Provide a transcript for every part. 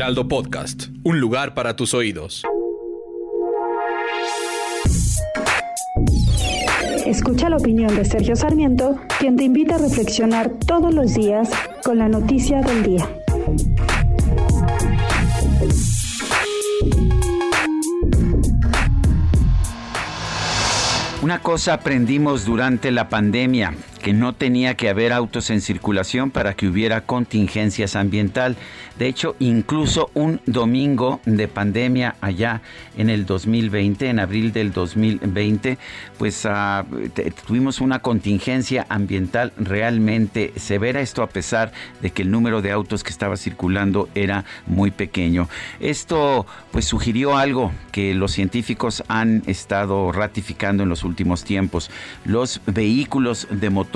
Heraldo Podcast, un lugar para tus oídos. Escucha la opinión de Sergio Sarmiento, quien te invita a reflexionar todos los días con la noticia del día. Una cosa aprendimos durante la pandemia, que no tenía que haber autos en circulación para que hubiera contingencias ambiental. De hecho, incluso un domingo de pandemia allá en el 2020, en abril del 2020, pues uh, tuvimos una contingencia ambiental realmente severa. Esto a pesar de que el número de autos que estaba circulando era muy pequeño. Esto pues sugirió algo que los científicos han estado ratificando en los últimos tiempos. Los vehículos de motor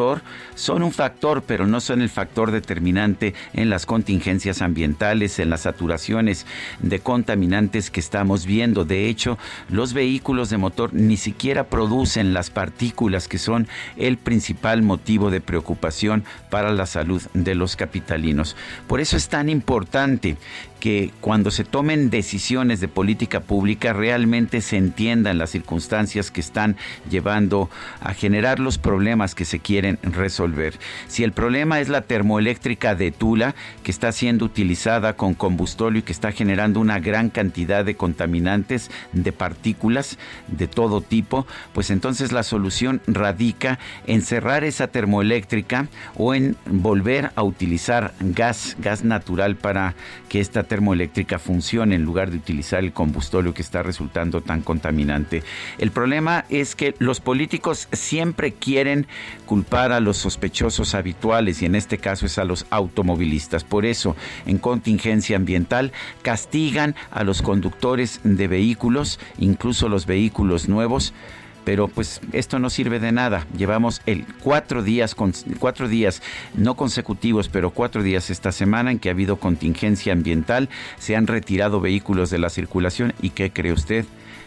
son un factor, pero no son el factor determinante en las contingencias ambientales, en las saturaciones de contaminantes que estamos viendo. De hecho, los vehículos de motor ni siquiera producen las partículas que son el principal motivo de preocupación para la salud de los capitalinos. Por eso es tan importante que cuando se tomen decisiones de política pública realmente se entiendan las circunstancias que están llevando a generar los problemas que se quieren resolver. Si el problema es la termoeléctrica de Tula, que está siendo utilizada con combustorio y que está generando una gran cantidad de contaminantes, de partículas de todo tipo, pues entonces la solución radica en cerrar esa termoeléctrica o en volver a utilizar gas, gas natural para que esta termoeléctrica funcione en lugar de utilizar el combustorio que está resultando tan contaminante. El problema es que los políticos siempre quieren culpar a los sospechosos habituales y en este caso es a los automovilistas. Por eso, en contingencia ambiental, castigan a los conductores de vehículos, incluso los vehículos nuevos, pero pues esto no sirve de nada. Llevamos el cuatro días, cuatro días no consecutivos, pero cuatro días esta semana en que ha habido contingencia ambiental, se han retirado vehículos de la circulación y ¿qué cree usted?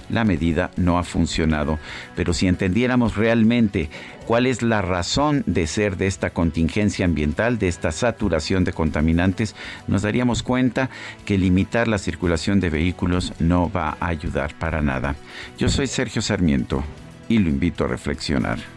La medida no ha funcionado. Pero si entendiéramos realmente cuál es la razón de ser de esta contingencia ambiental, de esta saturación de contaminantes, nos daríamos cuenta que limitar la circulación de vehículos no va a ayudar para nada. Yo soy Sergio Sarmiento y lo invito a reflexionar.